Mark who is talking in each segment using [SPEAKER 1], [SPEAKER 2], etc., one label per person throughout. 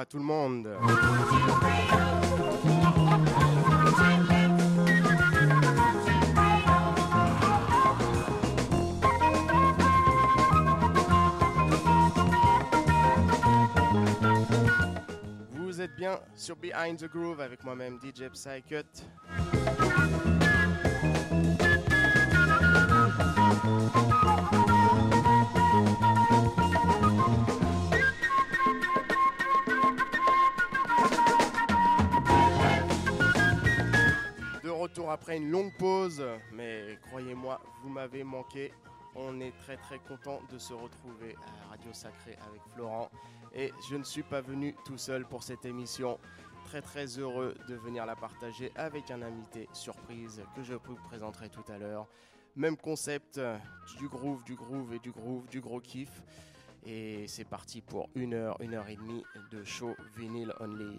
[SPEAKER 1] Va tout le monde Vous êtes bien sur Behind the Groove avec moi-même DJ Psycut. Après une longue pause, mais croyez-moi, vous m'avez manqué. On est très très content de se retrouver à Radio Sacré avec Florent. Et je ne suis pas venu tout seul pour cette émission. Très très heureux de venir la partager avec un invité surprise que je vous présenterai tout à l'heure. Même concept, du groove, du groove et du groove, du gros kiff. Et c'est parti pour une heure, une heure et demie de show vinyl only.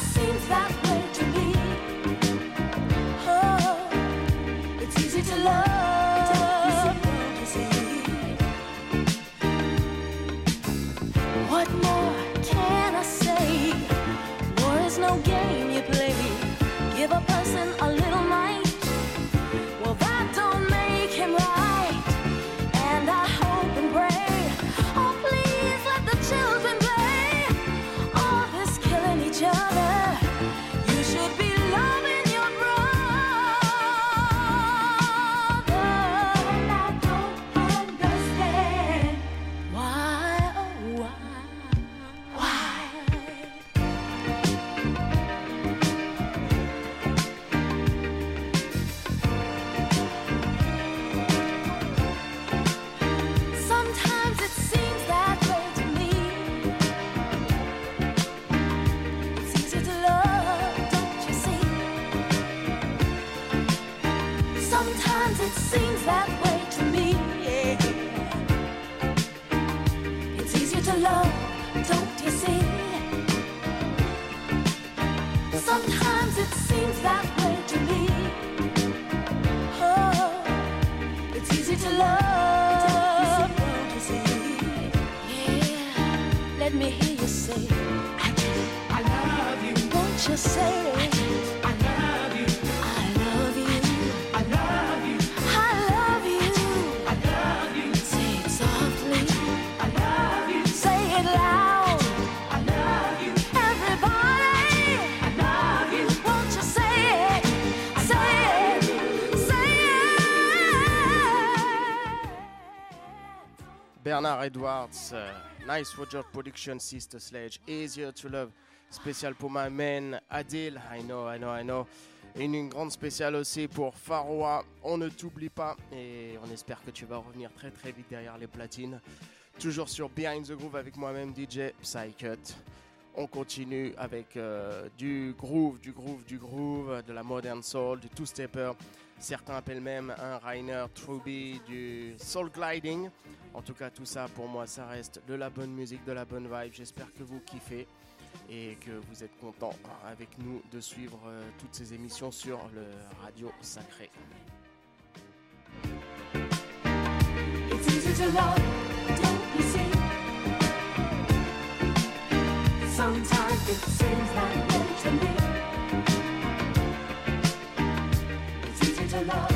[SPEAKER 2] seems that Edwards, uh, Nice Roger Production, Sister Sledge, Easier to Love, spécial pour ma man Adil, I know, I know, I know. Et une, grande spéciale aussi pour Faroua, on ne t'oublie pas et on espère que tu vas revenir très très vite derrière les platines. Toujours sur Behind the Groove avec moi-même DJ Psycut. On continue avec euh, du groove, du groove, du groove, de la modern soul, du two-stepper. Certains appellent même un Rainer Truby du soul gliding. En tout cas, tout ça pour moi, ça reste de la bonne musique, de la bonne vibe. J'espère que vous kiffez et que vous êtes contents avec nous de suivre euh, toutes ces émissions sur le Radio Sacré. love.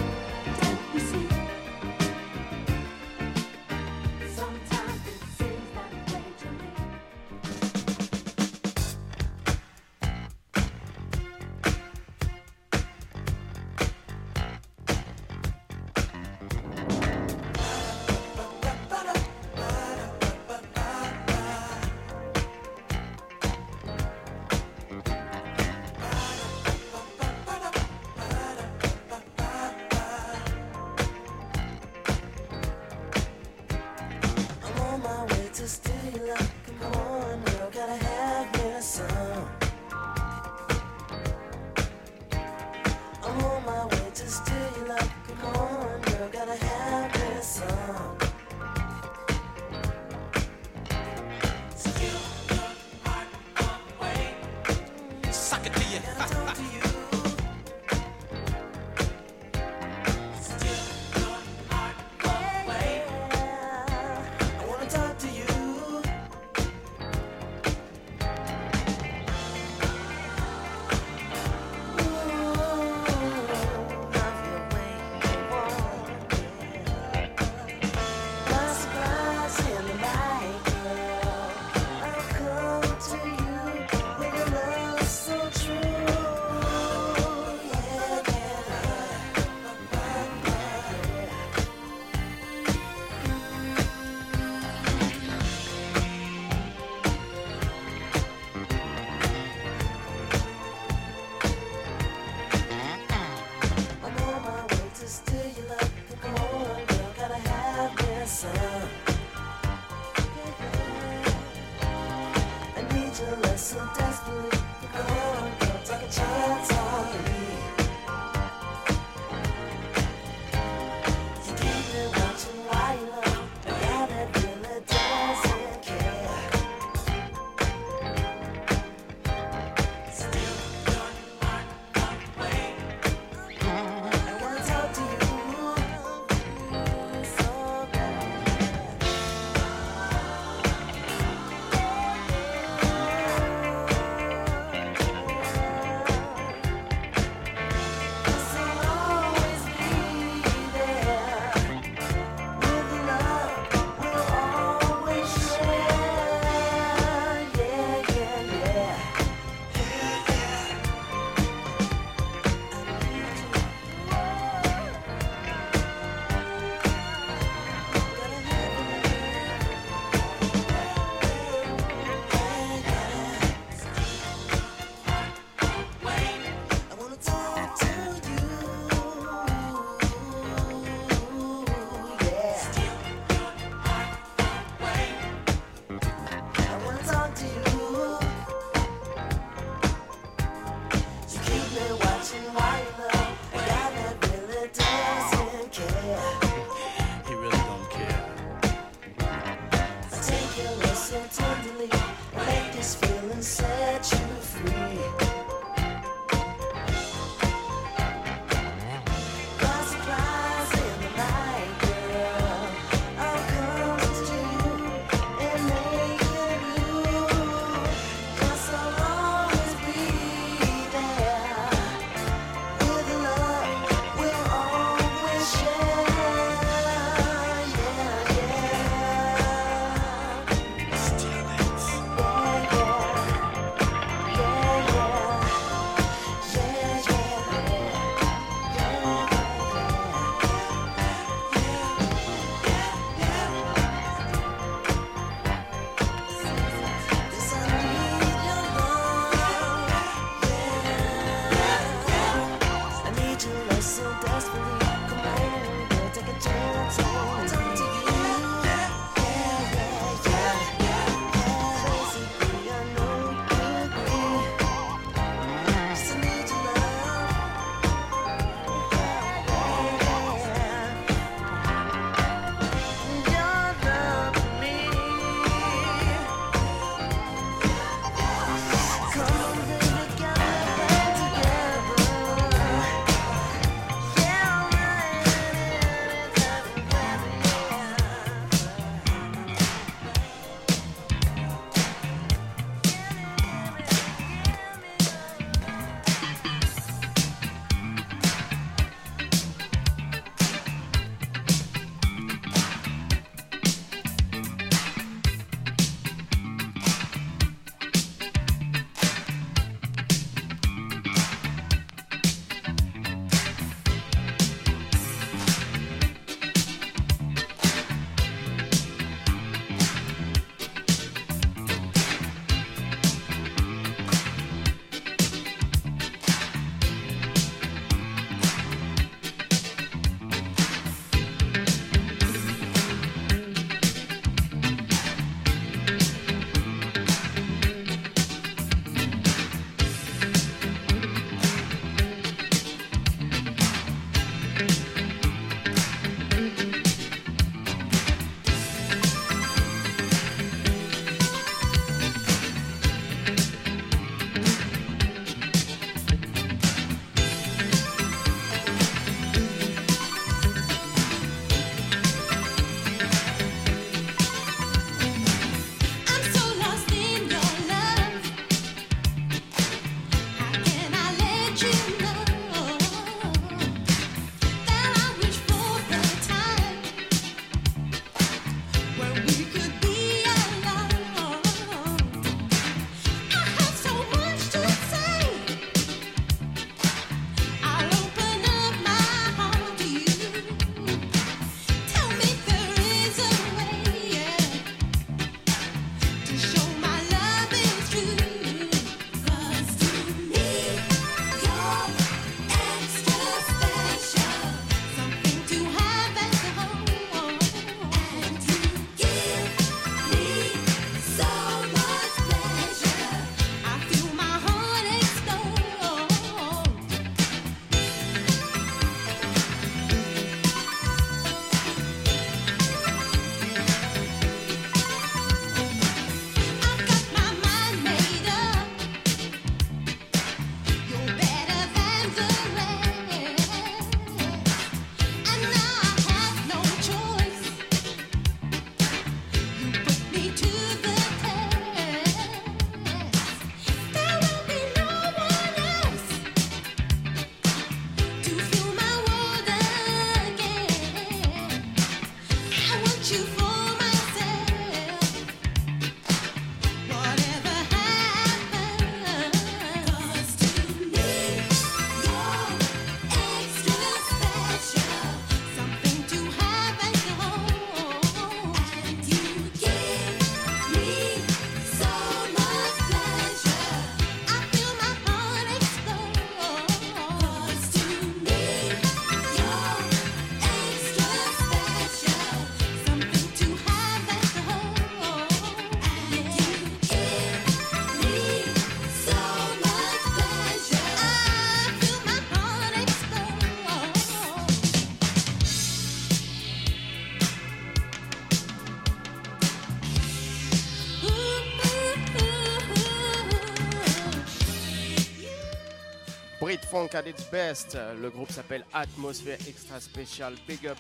[SPEAKER 1] Funk at best. Le groupe s'appelle Atmosphère Extra Special. Big up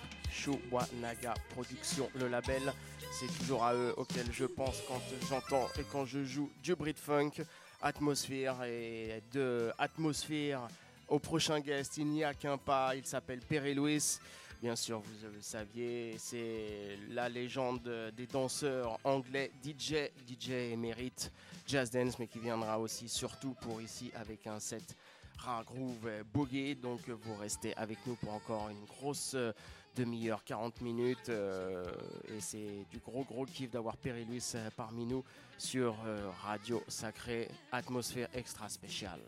[SPEAKER 1] Naga Production, le label. C'est toujours à eux auxquels je pense quand j'entends et quand je joue du Brit Funk. Atmosphère et de Atmosphère au prochain guest, il n'y a qu'un pas. Il s'appelle Perry Lewis. Bien sûr, vous le saviez, c'est la légende des danseurs anglais, DJ, DJ émérite, jazz dance, mais qui viendra aussi surtout pour ici avec un set rare groove boogie. Donc vous restez avec nous pour encore une grosse euh, demi-heure, 40 minutes. Euh, et c'est du gros gros kiff d'avoir euh, parmi nous sur Radio Sacré, atmosphère extra spéciale.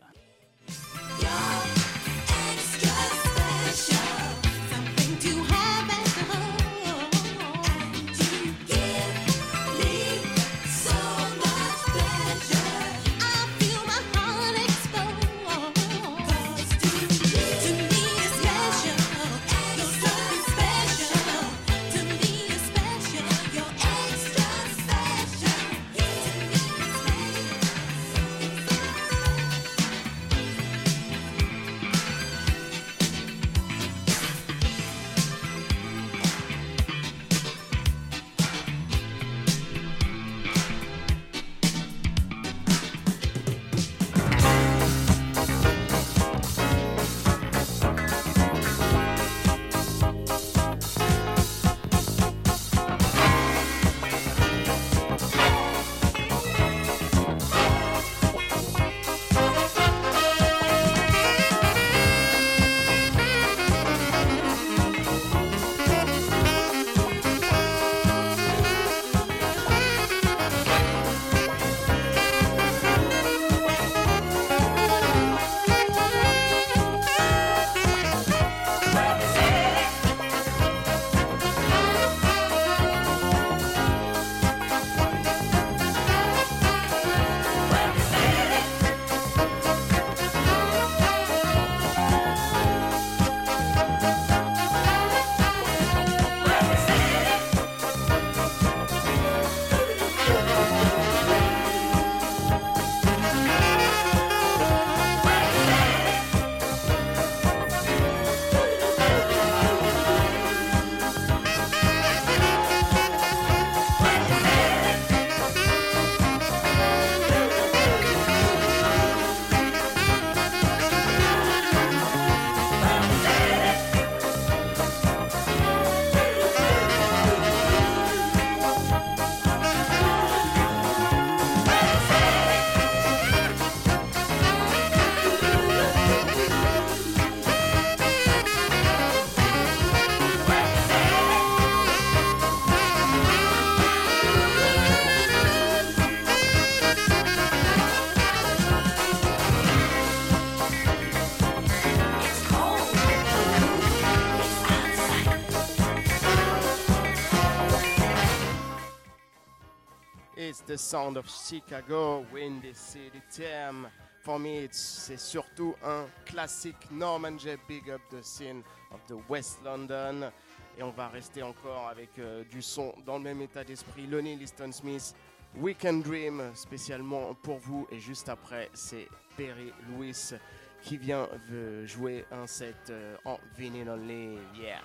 [SPEAKER 1] Sound of Chicago, Windy City Theme. For me, c'est surtout un classique Norman J. Big Up the Scene of the West London. Et on va rester encore avec euh, du son dans le même état d'esprit. Lonnie Liston Smith, Weekend Dream, spécialement pour vous. Et juste après, c'est Perry Lewis qui vient jouer un set euh, en vinyl only. Yeah.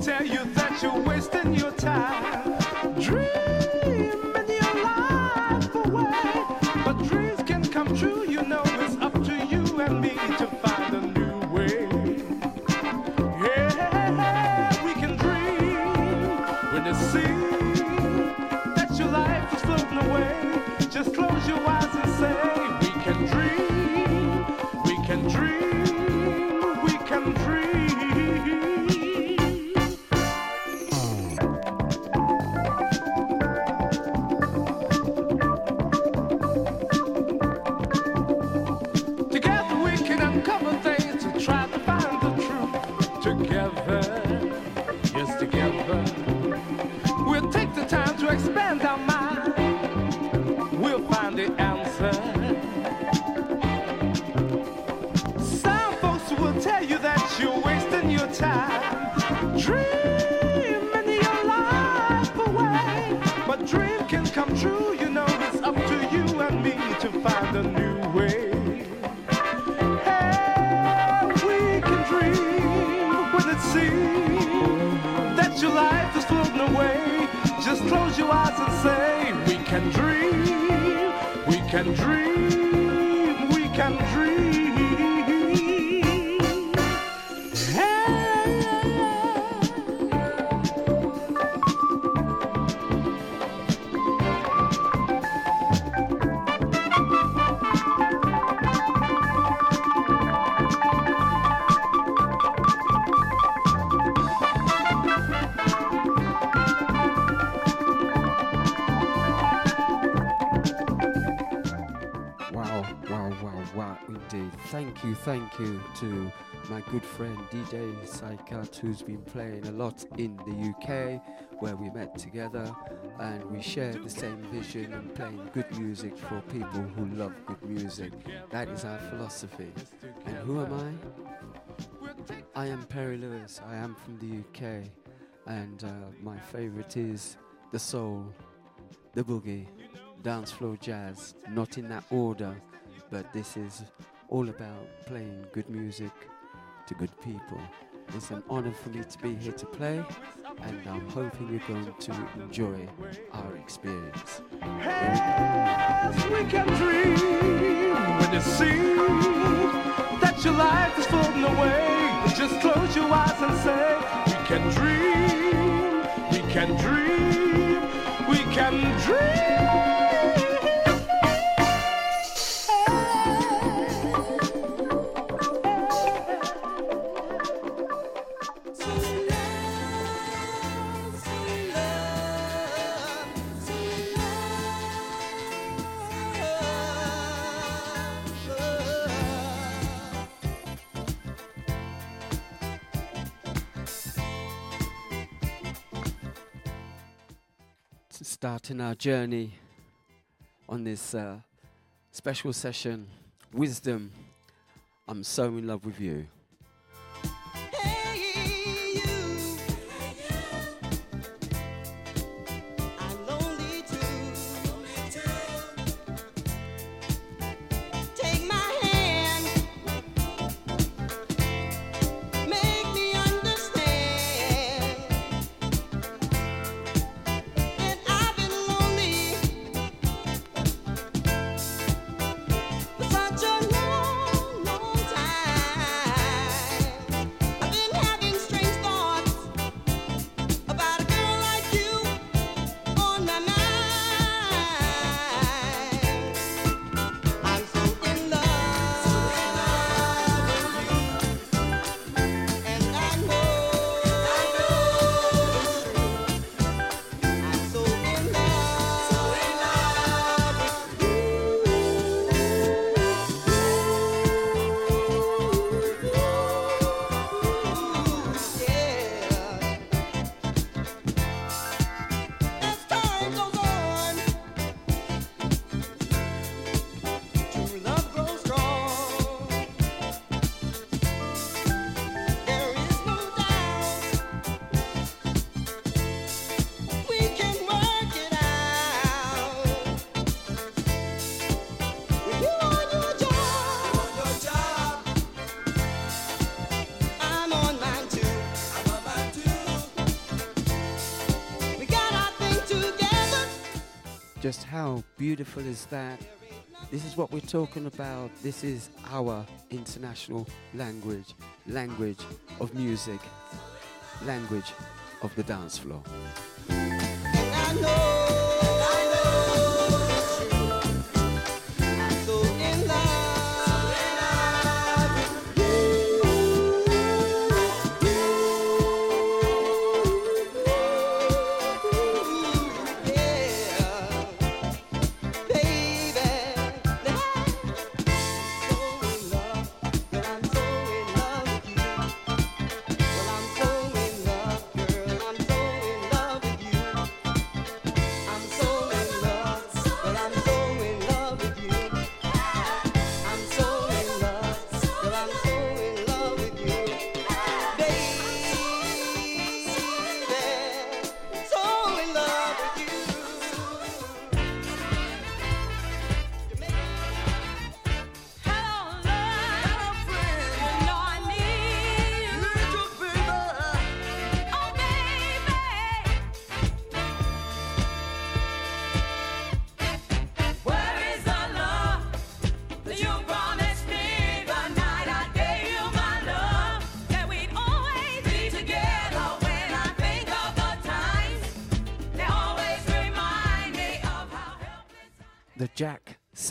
[SPEAKER 3] tell you that you're wasting your time. To
[SPEAKER 4] my good friend DJ Saikat, who's been playing a lot in the UK, where we met together and we shared the same vision and playing good music for people who love good music. That is our philosophy. And who am I? I am Perry Louis. I am from the UK, and uh, my favorite is the soul, the boogie, dance floor jazz, not in that order, but this is all about playing good music to good people. It's an honor for me to be here to play, and I'm hoping you're going to enjoy our experience.
[SPEAKER 3] Yes, we can dream when it seems that your life is floating away. Just close your eyes and say, We can dream, we can dream, we can dream.
[SPEAKER 4] Starting our journey on this uh, special session, Wisdom. I'm so in love with you. How beautiful is that? This is what we're talking about. This is our international language, language of music, language of the dance floor.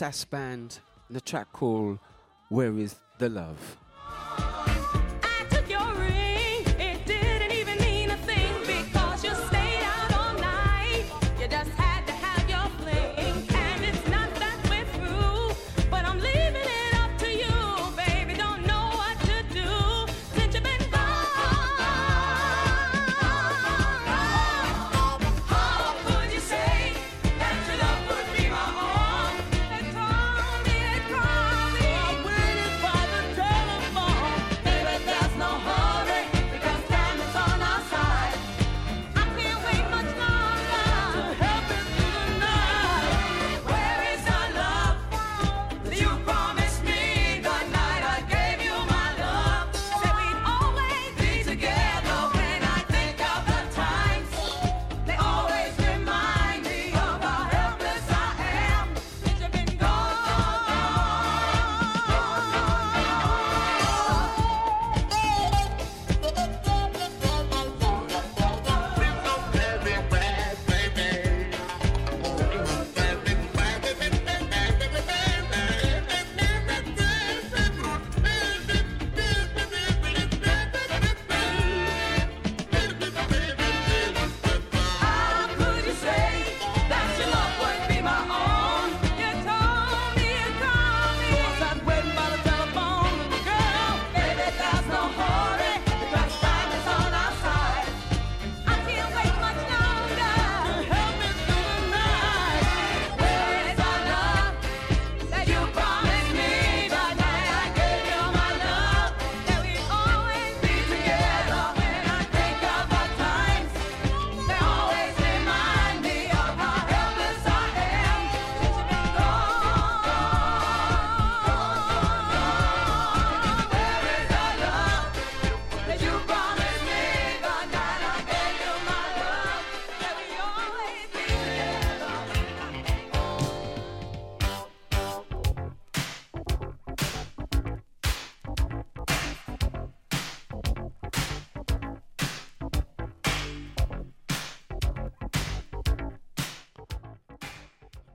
[SPEAKER 5] Sass Band and track called Where Is the Love?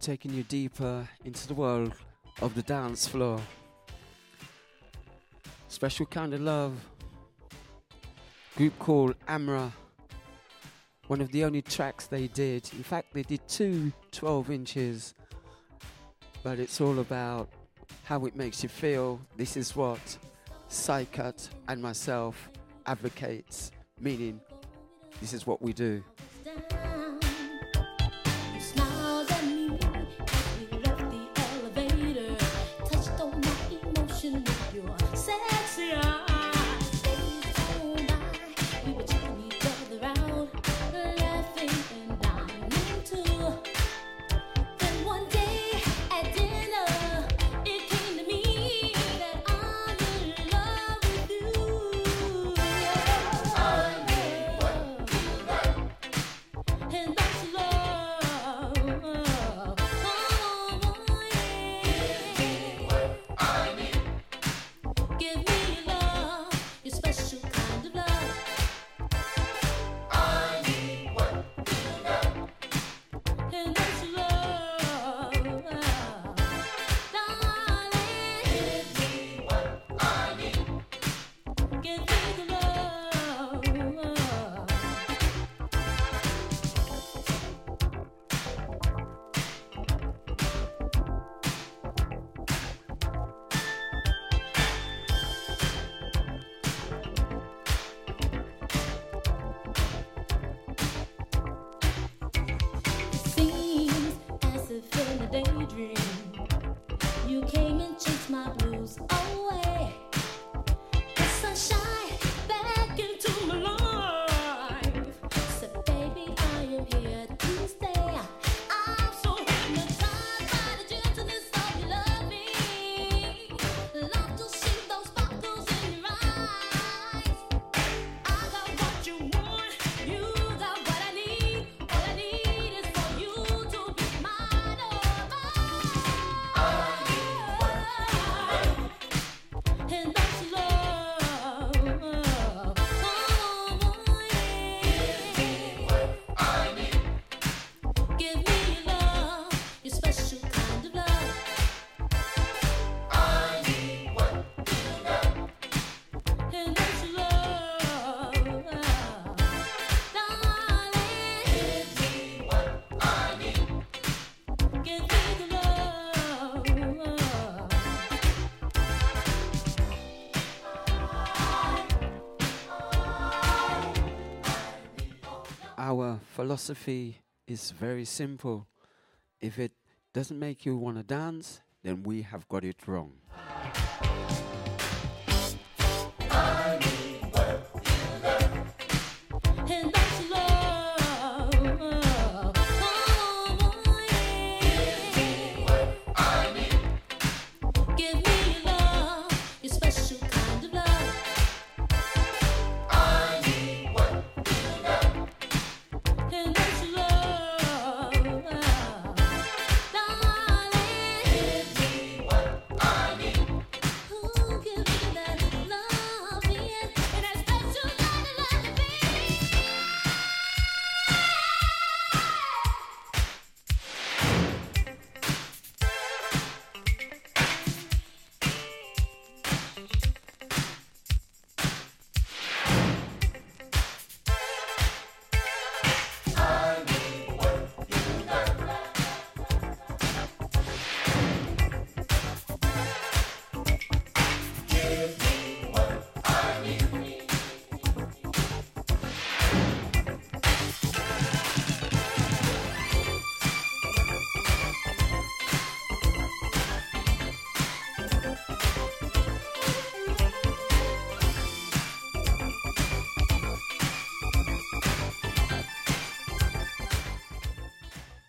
[SPEAKER 5] taking you deeper into the world of the dance floor. Special kind of love. Group called Amra. One of the only tracks they did. In fact, they did two 12 inches. But it's all about how it makes you feel. This is what Psycut and myself advocates, meaning this is what we do.
[SPEAKER 6] philosophy is very simple. If it doesn't make you want to dance, then we have got it wrong.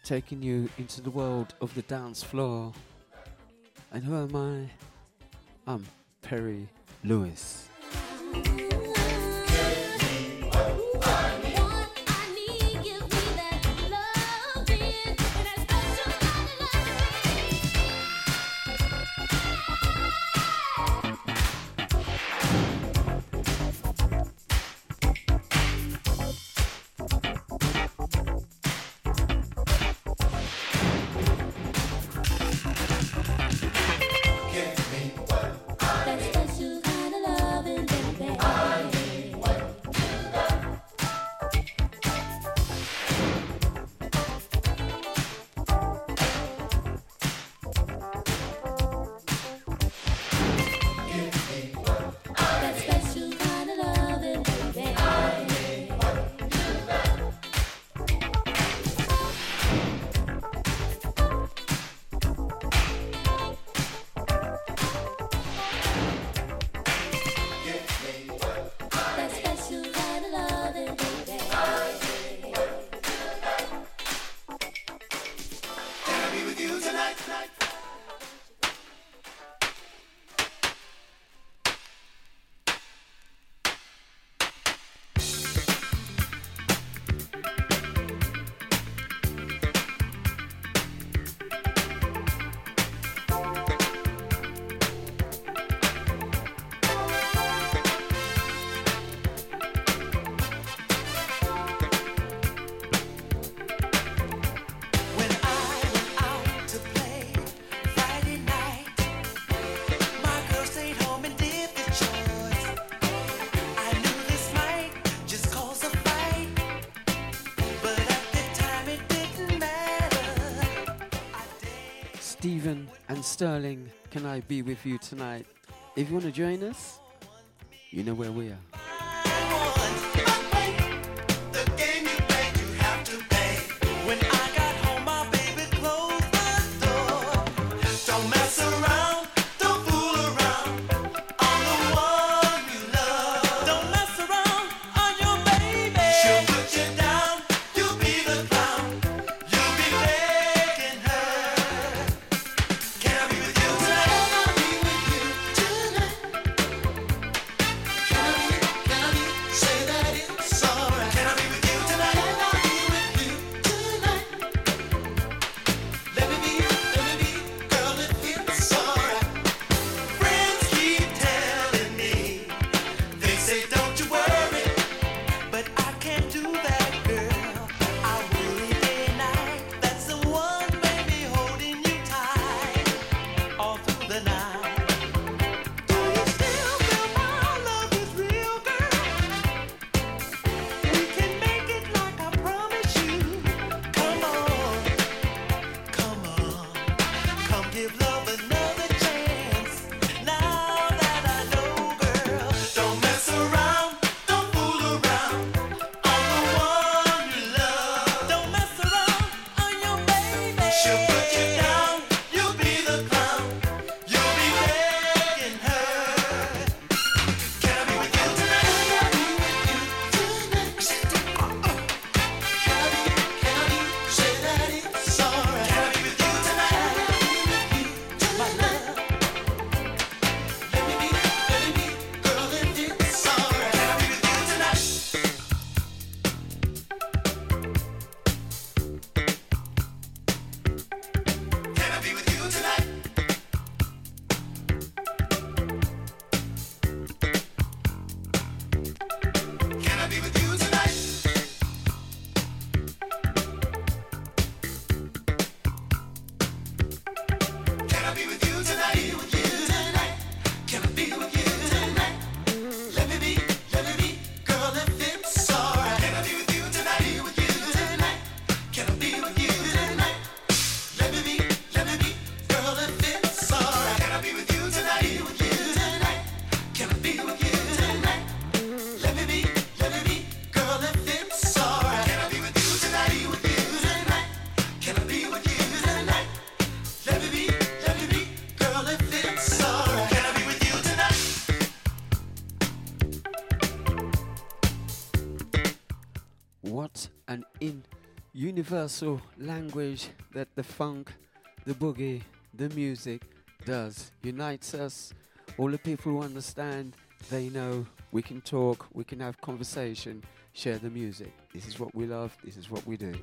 [SPEAKER 6] taking you into the world of the dance floor. And who am I? I'm Perry
[SPEAKER 2] Louis. and
[SPEAKER 6] Sterling, can I be with you tonight? If you want to join us, you know where we are.
[SPEAKER 7] Universal language that the funk, the boogie, the music does. Unites us. All the people who understand, they know we can talk, we can have conversation, share the music. This is what we love, this is what we do.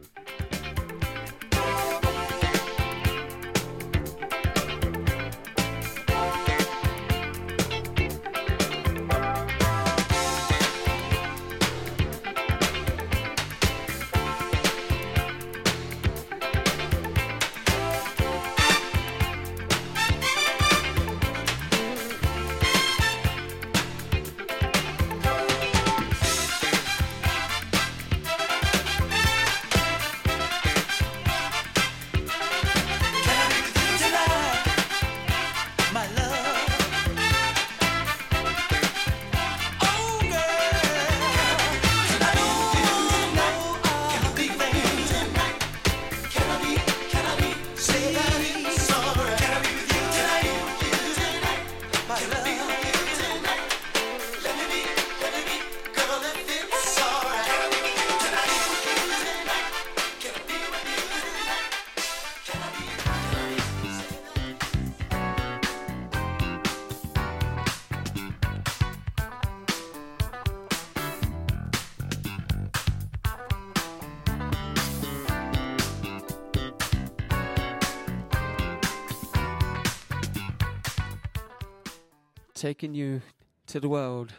[SPEAKER 7] Taking you to the world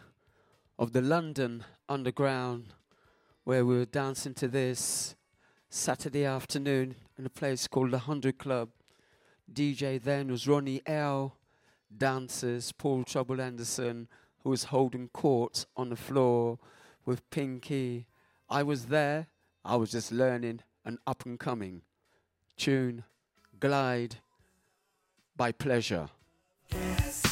[SPEAKER 7] of the London Underground, where we were dancing to this Saturday afternoon in a place called the Hundred Club. DJ then was Ronnie L. Dancers, Paul Trouble Anderson, who was holding court on the floor with Pinky. I was there, I was just learning an up and coming tune, Glide by Pleasure.
[SPEAKER 6] Downtown,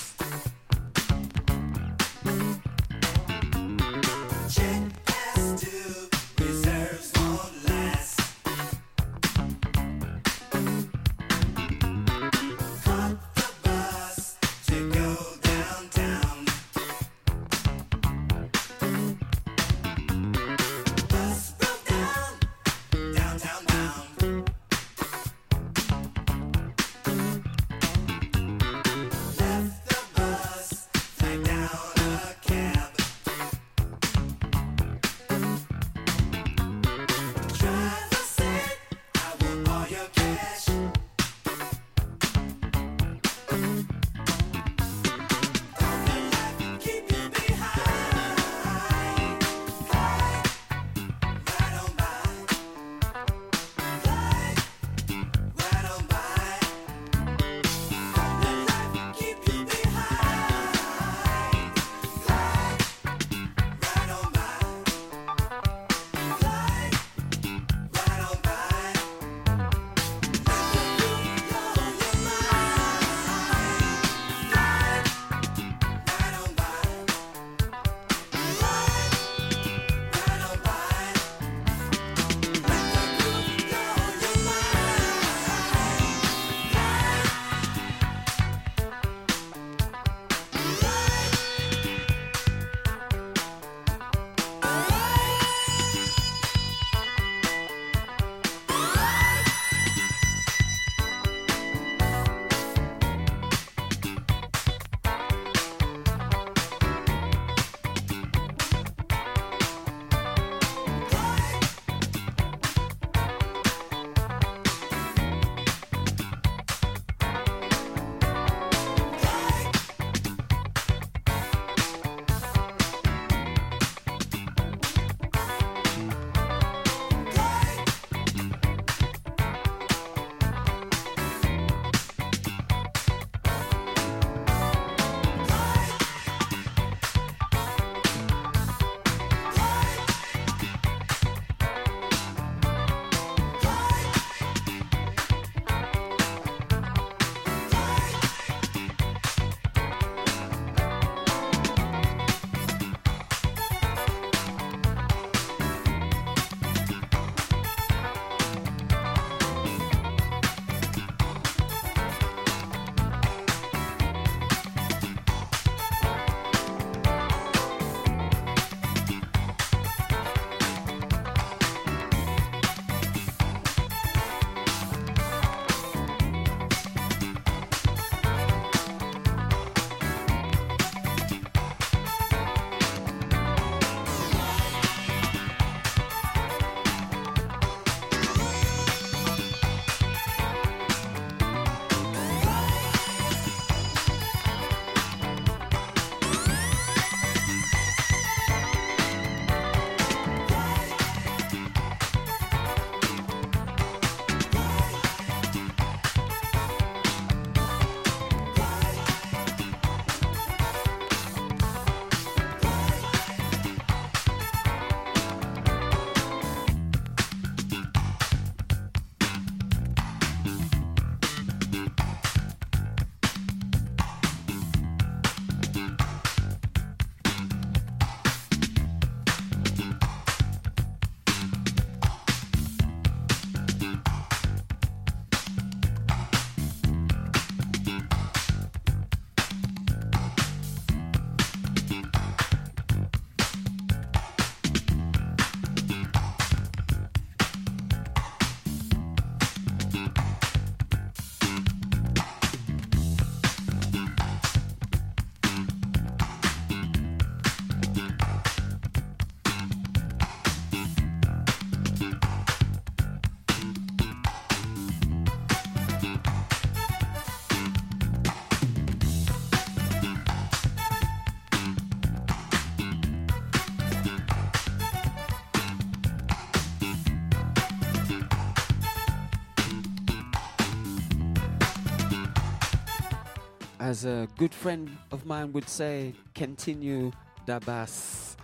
[SPEAKER 7] As a good friend of mine would say, continue da bass.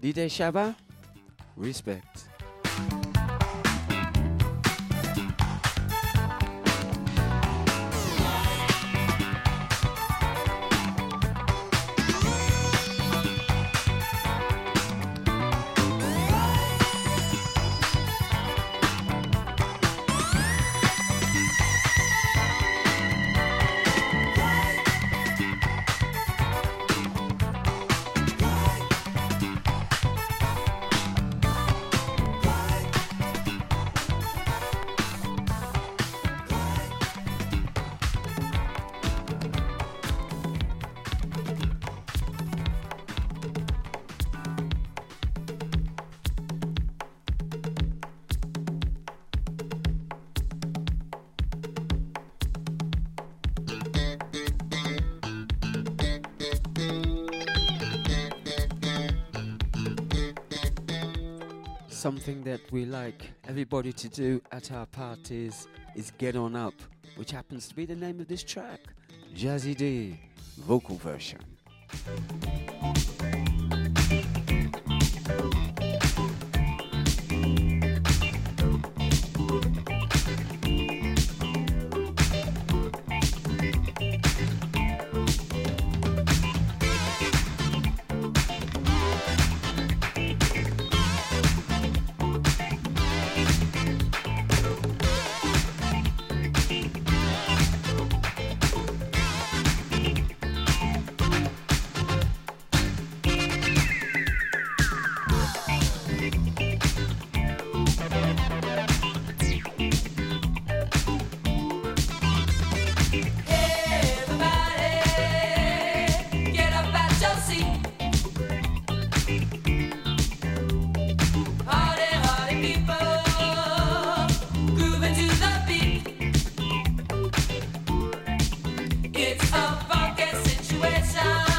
[SPEAKER 7] DJ Shaba, respect. Something that we like everybody to do at our parties is get on up, which happens to be the name of this track. Jazzy D, vocal version.
[SPEAKER 5] It's a funky situation,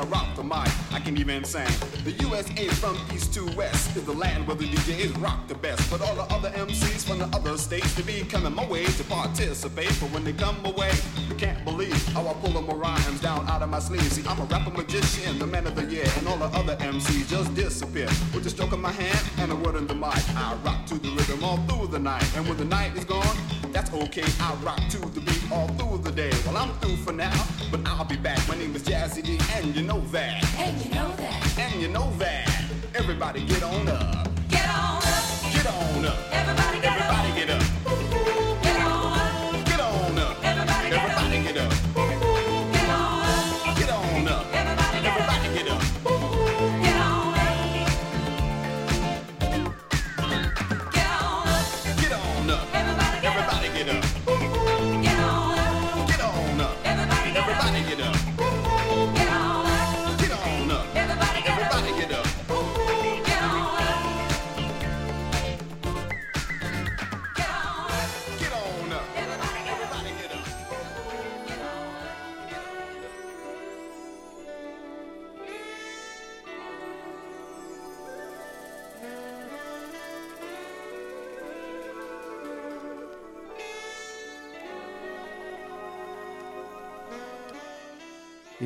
[SPEAKER 5] I
[SPEAKER 8] rock the mic, I can even sing. The USA from east to west is the land where the DJs rock the best. But all the other MCs from the other states, they be coming my way to participate. But when they come away, you can't believe how I pull them rhymes down out of my sleeve. See, I'm a rapper magician, the man of the year, and all the other MCs just disappear. With a stroke of my hand and a word in the mic, I rock to the rhythm all through the night. And when the night is gone, that's okay. I rock to the beat all through the day. Well, I'm through for now, but I'll be back. My name is Jazzy D, and you know that.
[SPEAKER 5] And you know that.
[SPEAKER 8] And you know that. Everybody get on up.
[SPEAKER 5] Get on up.
[SPEAKER 8] Get on up.
[SPEAKER 5] Everybody get up.
[SPEAKER 8] Everybody get up.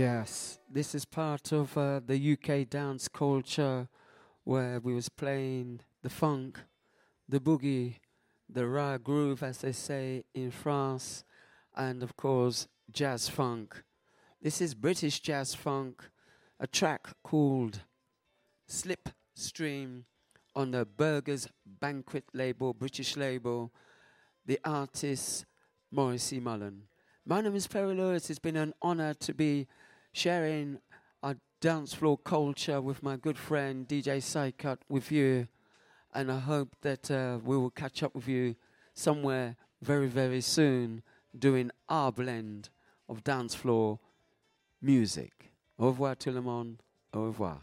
[SPEAKER 7] Yes, this is part of uh, the UK dance culture where we was playing the funk, the boogie, the raw groove, as they say in France, and of course jazz funk. This is British jazz funk, a track called Slipstream on the Beggars Banquet label, British label. The artist Morrissey Mullen. My name is Perry Louis. It's been an honor to be sharing our dance floor culture with my good friend DJ Sycut with you. And I hope that uh, we will catch up with you somewhere very, very soon doing our blend of dance floor music. Au revoir tout le monde. Au revoir.